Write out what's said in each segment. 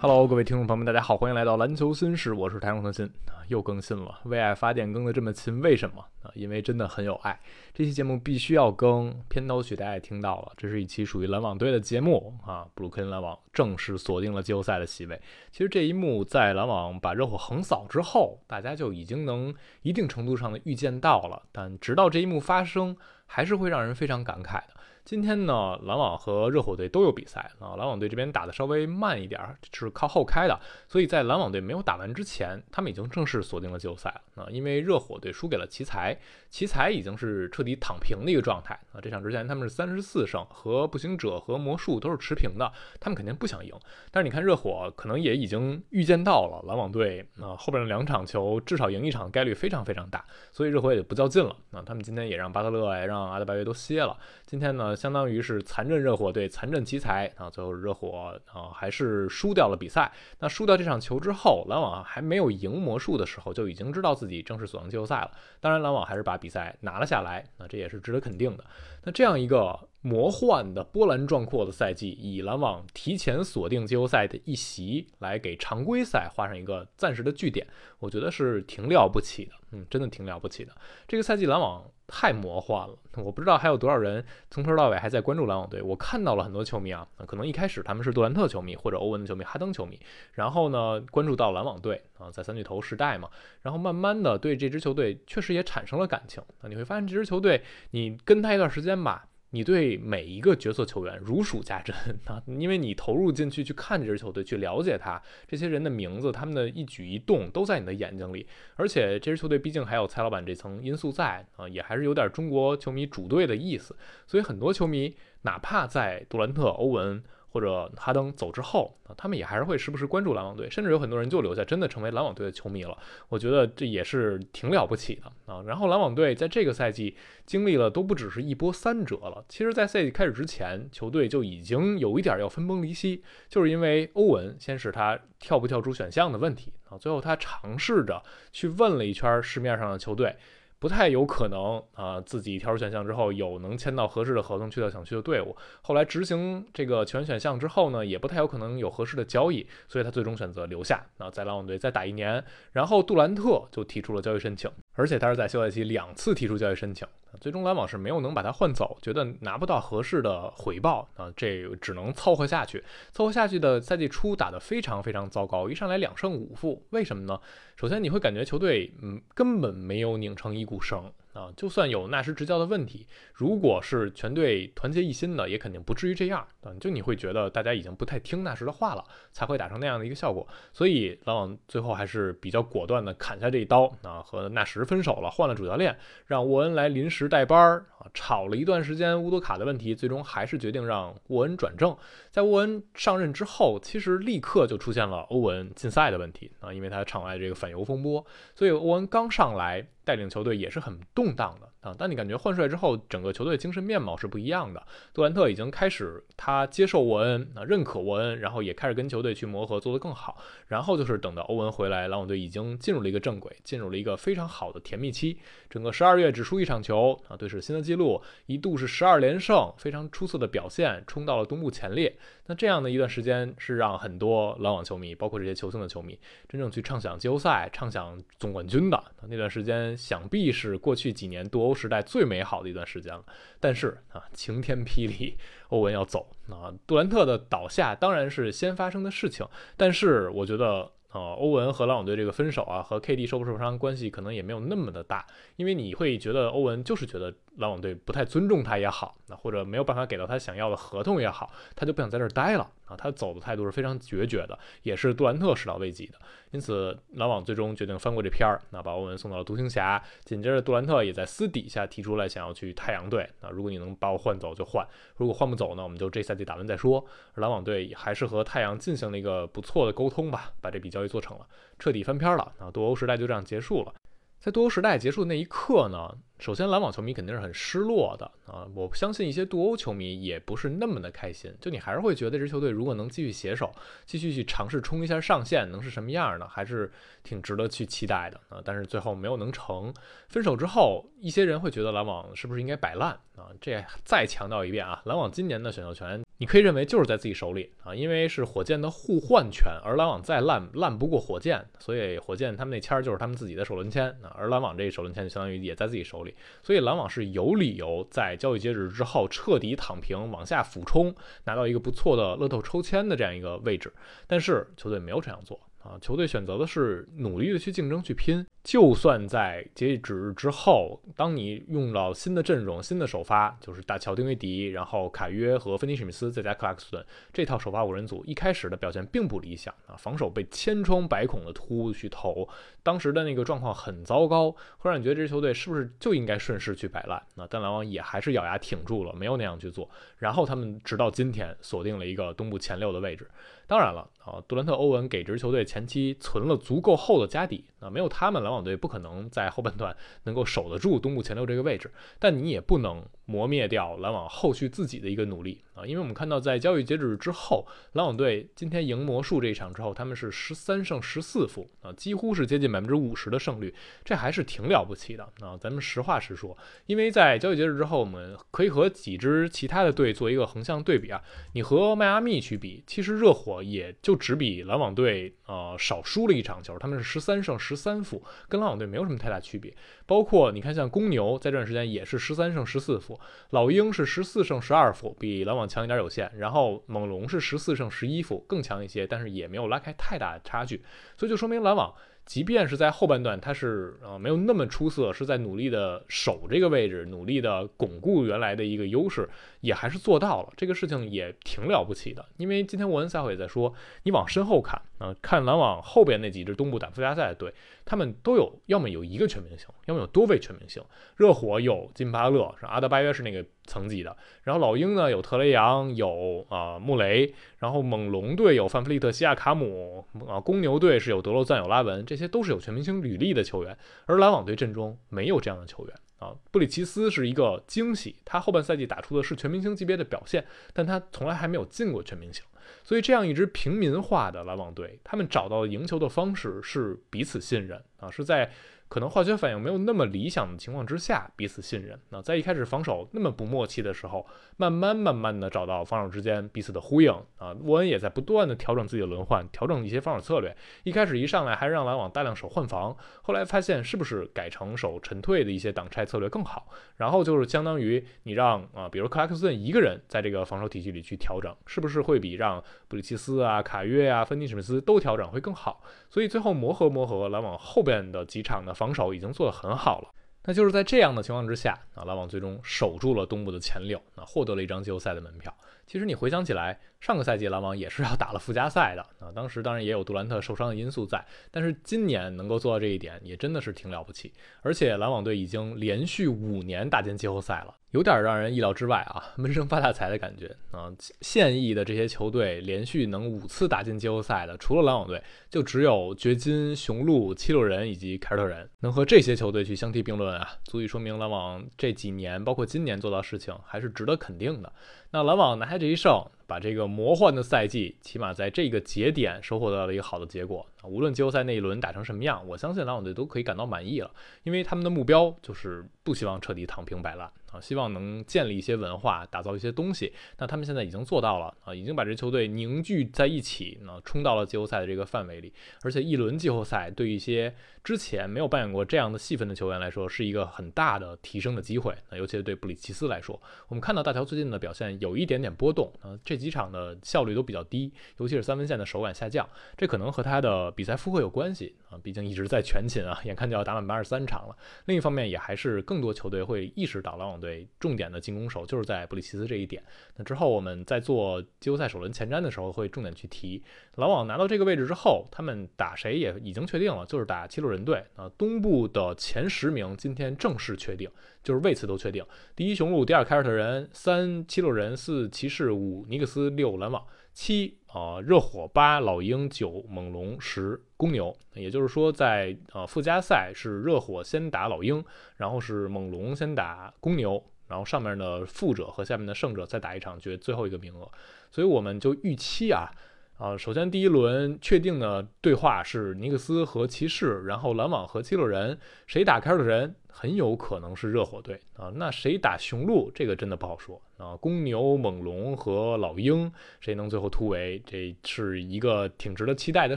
Hello，各位听众朋友们，大家好，欢迎来到篮球新事，我是台中腾新啊，又更新了，为爱发电更的这么勤，为什么啊？因为真的很有爱，这期节目必须要更。片头曲大家也听到了，这是一期属于篮网队的节目啊，布鲁克林篮网正式锁定了季后赛的席位。其实这一幕在篮网把热火横扫之后，大家就已经能一定程度上的预见到了，但直到这一幕发生，还是会让人非常感慨的。今天呢，篮网和热火队都有比赛啊。篮网队这边打的稍微慢一点，是靠后开的，所以在篮网队没有打完之前，他们已经正式锁定了季后赛了啊。因为热火队输给了奇才，奇才已经是彻底躺平的一个状态啊。这场之前他们是三十四胜，和步行者和魔术都是持平的，他们肯定不想赢。但是你看热火可能也已经预见到了篮网队啊后边的两场球至少赢一场概率非常非常大，所以热火也不较劲了啊。他们今天也让巴特勒让阿德巴约都歇了。今天呢？相当于是残阵热火队，残阵奇才啊！最后热火啊还是输掉了比赛。那输掉这场球之后，篮网还没有赢魔术的时候，就已经知道自己正式锁定季后赛了。当然，篮网还是把比赛拿了下来，那这也是值得肯定的。那这样一个魔幻的波澜壮阔的赛季，以篮网提前锁定季后赛的一席来给常规赛画上一个暂时的句点，我觉得是挺了不起的。嗯，真的挺了不起的。这个赛季篮网。太魔幻了，我不知道还有多少人从头到尾还在关注篮网队。我看到了很多球迷啊，可能一开始他们是杜兰特球迷或者欧文的球迷、哈登球迷，然后呢关注到篮网队啊，在三巨头时代嘛，然后慢慢的对这支球队确实也产生了感情啊。你会发现这支球队，你跟他一段时间吧。你对每一个角色球员如数家珍啊，因为你投入进去去看这支球队，去了解他这些人的名字，他们的一举一动都在你的眼睛里。而且这支球队毕竟还有蔡老板这层因素在啊，也还是有点中国球迷主队的意思。所以很多球迷哪怕在杜兰特、欧文。或者哈登走之后啊，他们也还是会时不时关注篮网队，甚至有很多人就留下，真的成为篮网队的球迷了。我觉得这也是挺了不起的啊。然后篮网队在这个赛季经历了都不只是一波三折了。其实，在赛季开始之前，球队就已经有一点要分崩离析，就是因为欧文先是他跳不跳出选项的问题啊，最后他尝试着去问了一圈市面上的球队。不太有可能啊，自己跳出选项之后有能签到合适的合同去到想去的队伍。后来执行这个全选项之后呢，也不太有可能有合适的交易，所以他最终选择留下那，在篮网队再打一年。然后杜兰特就提出了交易申请，而且他是在休赛期两次提出交易申请，最终篮网是没有能把他换走，觉得拿不到合适的回报啊，这只能凑合下去。凑合下去的赛季初打得非常非常糟糕，一上来两胜五负，为什么呢？首先你会感觉球队嗯根本没有拧成一。股绳啊，就算有纳什执教的问题，如果是全队团结一心的，也肯定不至于这样啊。就你会觉得大家已经不太听纳什的话了，才会打成那样的一个效果。所以篮网最后还是比较果断的砍下这一刀啊，和纳什分手了，换了主教练，让沃恩来临时代班儿啊。吵了一段时间乌多卡的问题，最终还是决定让沃恩转正。在沃恩上任之后，其实立刻就出现了欧文禁赛的问题啊，因为他场外这个反犹风波，所以欧文刚上来。带领球队也是很动荡的。啊，但你感觉换帅之后，整个球队精神面貌是不一样的。杜兰特已经开始他接受沃恩啊，认可沃恩，然后也开始跟球队去磨合，做得更好。然后就是等到欧文回来，篮网队已经进入了一个正轨，进入了一个非常好的甜蜜期。整个十二月只输一场球啊，队史新的记录，一度是十二连胜，非常出色的表现，冲到了东部前列。那这样的一段时间是让很多篮网球迷，包括这些球星的球迷，真正去畅想季后赛、畅想总冠军的那段时间。想必是过去几年多欧时代最美好的一段时间了，但是啊，晴天霹雳，欧文要走啊，杜兰特的倒下当然是先发生的事情，但是我觉得。啊，欧文和篮网队这个分手啊，和 KD 受不受伤关系可能也没有那么的大，因为你会觉得欧文就是觉得篮网队不太尊重他也好，那或者没有办法给到他想要的合同也好，他就不想在这儿待了啊。他走的态度是非常决绝的，也是杜兰特始料未及的。因此，篮网最终决定翻过这片儿，那把欧文送到了独行侠。紧接着，杜兰特也在私底下提出来想要去太阳队。那如果你能把我换走就换，如果换不走呢，我们就这赛季打完再说。篮网队还是和太阳进行了一个不错的沟通吧，把这笔交。易做成了，彻底翻篇了啊！多欧时代就这样结束了。在多欧时代结束的那一刻呢，首先篮网球迷肯定是很失落的啊！我相信一些杜欧球迷也不是那么的开心，就你还是会觉得这支球队如果能继续携手，继续去尝试冲一下上限，能是什么样呢？还是挺值得去期待的啊！但是最后没有能成。分手之后，一些人会觉得篮网是不是应该摆烂啊？这再强调一遍啊，篮网今年的选秀权。你可以认为就是在自己手里啊，因为是火箭的互换权，而篮网再烂烂不过火箭，所以火箭他们那签儿就是他们自己的首轮签啊，而篮网这首轮签就相当于也在自己手里，所以篮网是有理由在交易截止之后彻底躺平，往下俯冲，拿到一个不错的乐透抽签的这样一个位置，但是球队没有这样做。啊，球队选择的是努力的去竞争、去拼。就算在截止日之后，当你用到新的阵容、新的首发，就是大乔丁威迪，然后凯约和芬尼史密斯再加克拉克斯顿这套首发五人组，一开始的表现并不理想啊，防守被千疮百孔的突去投，当时的那个状况很糟糕，会让你觉得这支球队是不是就应该顺势去摆烂？那，但篮网也还是咬牙挺住了，没有那样去做。然后他们直到今天锁定了一个东部前六的位置。当然了，啊，杜兰特、欧文给这支球队前期存了足够厚的家底，啊，没有他们，篮网队不可能在后半段能够守得住东部前六这个位置。但你也不能磨灭掉篮网后续自己的一个努力。啊，因为我们看到在交易截止之后，篮网队今天赢魔术这一场之后，他们是十三胜十四负啊，几乎是接近百分之五十的胜率，这还是挺了不起的啊。咱们实话实说，因为在交易截止之后，我们可以和几支其他的队做一个横向对比啊。你和迈阿密去比，其实热火也就只比篮网队呃少输了一场球，他们是十三胜十三负，跟篮网队没有什么太大区别。包括你看，像公牛在这段时间也是十三胜十四负，老鹰是十四胜十二负，比篮网强一点有限。然后猛龙是十四胜十一负，更强一些，但是也没有拉开太大差距。所以就说明篮网。即便是在后半段，他是呃没有那么出色，是在努力的守这个位置，努力的巩固原来的一个优势，也还是做到了。这个事情也挺了不起的。因为今天沃恩赛会也在说，你往身后看啊，看篮网后边那几支东部打附加赛的队，他们都有要么有一个全明星，要么有多位全明星。热火有金巴勒，是阿德巴约是那个。层级的，然后老鹰呢有特雷杨，有啊穆雷，然后猛龙队有范弗利特、西亚卡姆，啊公牛队是有德罗赞、有拉文，这这些都是有全明星履历的球员，而篮网队阵中没有这样的球员啊。布里奇斯是一个惊喜，他后半赛季打出的是全明星级别的表现，但他从来还没有进过全明星，所以这样一支平民化的篮网队，他们找到赢球的方式是彼此信任啊，是在。可能化学反应没有那么理想的情况之下，彼此信任。那在一开始防守那么不默契的时候，慢慢慢慢的找到防守之间彼此的呼应啊。沃恩也在不断的调整自己的轮换，调整一些防守策略。一开始一上来还让篮网大量守换防，后来发现是不是改成守沉退的一些挡拆策略更好？然后就是相当于你让啊，比如克拉克森一个人在这个防守体系里去调整，是不是会比让布里奇斯啊、卡约啊、芬尼史密斯都调整会更好？所以最后磨合磨合，篮网后边的几场呢。防守已经做得很好了，那就是在这样的情况之下啊，篮网最终守住了东部的前六，啊，获得了一张季后赛的门票。其实你回想起来，上个赛季篮网也是要打了附加赛的啊，当时当然也有杜兰特受伤的因素在，但是今年能够做到这一点，也真的是挺了不起。而且篮网队已经连续五年打进季后赛了。有点让人意料之外啊，闷声发大财的感觉啊！现役的这些球队连续能五次打进季后赛的，除了篮网队，就只有掘金、雄鹿、七六人以及凯尔特人能和这些球队去相提并论啊，足以说明篮网这几年，包括今年做到事情还是值得肯定的。那篮网拿下这一胜，把这个魔幻的赛季，起码在这个节点收获到了一个好的结果！无论季后赛那一轮打成什么样，我相信篮网队都可以感到满意了，因为他们的目标就是不希望彻底躺平摆烂。啊，希望能建立一些文化，打造一些东西。那他们现在已经做到了啊，已经把这球队凝聚在一起，那冲到了季后赛的这个范围里。而且一轮季后赛对一些之前没有扮演过这样的戏份的球员来说，是一个很大的提升的机会。那尤其是对布里奇斯来说，我们看到大乔最近的表现有一点点波动啊，这几场的效率都比较低，尤其是三分线的手感下降，这可能和他的比赛负荷有关系啊，毕竟一直在全勤啊，眼看就要打满八十三场了。另一方面，也还是更多球队会意识到篮对。重点的进攻手就是在布里奇斯这一点。那之后我们在做季后赛首轮前瞻的时候，会重点去提篮网拿到这个位置之后，他们打谁也已经确定了，就是打七六人队啊。东部的前十名今天正式确定，就是位次都确定：第一雄鹿，第二凯尔特人，三七六人，四骑士，五尼克斯，六篮网。七呃热火八老鹰九猛龙十公牛，也就是说在呃附加赛是热火先打老鹰，然后是猛龙先打公牛，然后上面的负者和下面的胜者再打一场决最后一个名额，所以我们就预期啊。啊，首先第一轮确定的对话是尼克斯和骑士，然后篮网和七六人，谁打凯尔特人很有可能是热火队啊。那谁打雄鹿，这个真的不好说啊。公牛、猛龙和老鹰，谁能最后突围，这是一个挺值得期待的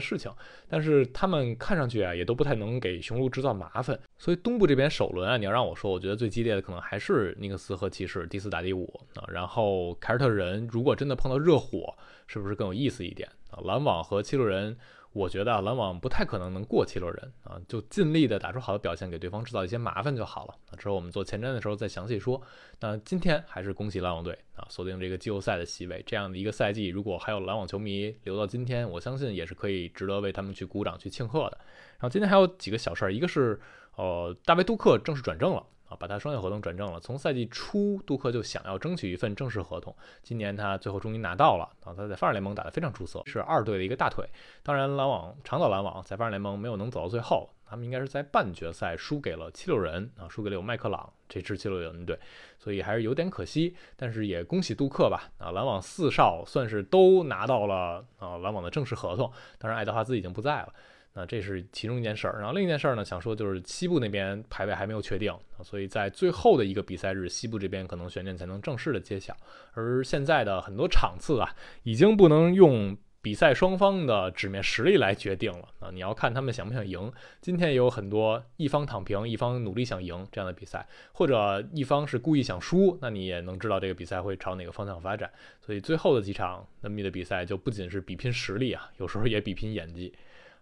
事情。但是他们看上去啊，也都不太能给雄鹿制造麻烦。所以东部这边首轮啊，你要让我说，我觉得最激烈的可能还是尼克斯和骑士第四打第五啊。然后凯尔特人如果真的碰到热火，是不是更有意思一点啊？篮网和七六人，我觉得啊篮网不太可能能过七六人啊，就尽力的打出好的表现，给对方制造一些麻烦就好了。之后我们做前瞻的时候再详细说。那今天还是恭喜篮网队啊，锁定这个季后赛的席位。这样的一个赛季，如果还有篮网球迷留到今天，我相信也是可以值得为他们去鼓掌去庆贺的。然后今天还有几个小事儿，一个是呃，大卫杜克正式转正了。把他双向合同转正了。从赛季初，杜克就想要争取一份正式合同。今年他最后终于拿到了。啊，他在发展联盟打得非常出色，是二队的一个大腿。当然，篮网长岛篮网在发展联盟没有能走到最后，他们应该是在半决赛输给了七六人啊，输给了有麦克朗这支七六人队，所以还是有点可惜。但是也恭喜杜克吧。啊，篮网四少算是都拿到了啊篮网的正式合同。当然，爱德华兹已经不在了。那这是其中一件事儿，然后另一件事儿呢，想说就是西部那边排位还没有确定，所以在最后的一个比赛日，西部这边可能悬念才能正式的揭晓。而现在的很多场次啊，已经不能用比赛双方的纸面实力来决定了啊，你要看他们想不想赢。今天也有很多一方躺平，一方努力想赢这样的比赛，或者一方是故意想输，那你也能知道这个比赛会朝哪个方向发展。所以最后的几场 NBA 的比赛就不仅是比拼实力啊，有时候也比拼演技。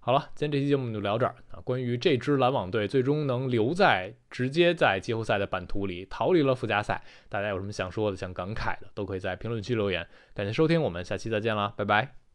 好了，今天这期节目就聊这儿啊。关于这支篮网队最终能留在直接在季后赛的版图里，逃离了附加赛，大家有什么想说的、想感慨的，都可以在评论区留言。感谢收听，我们下期再见啦，拜拜。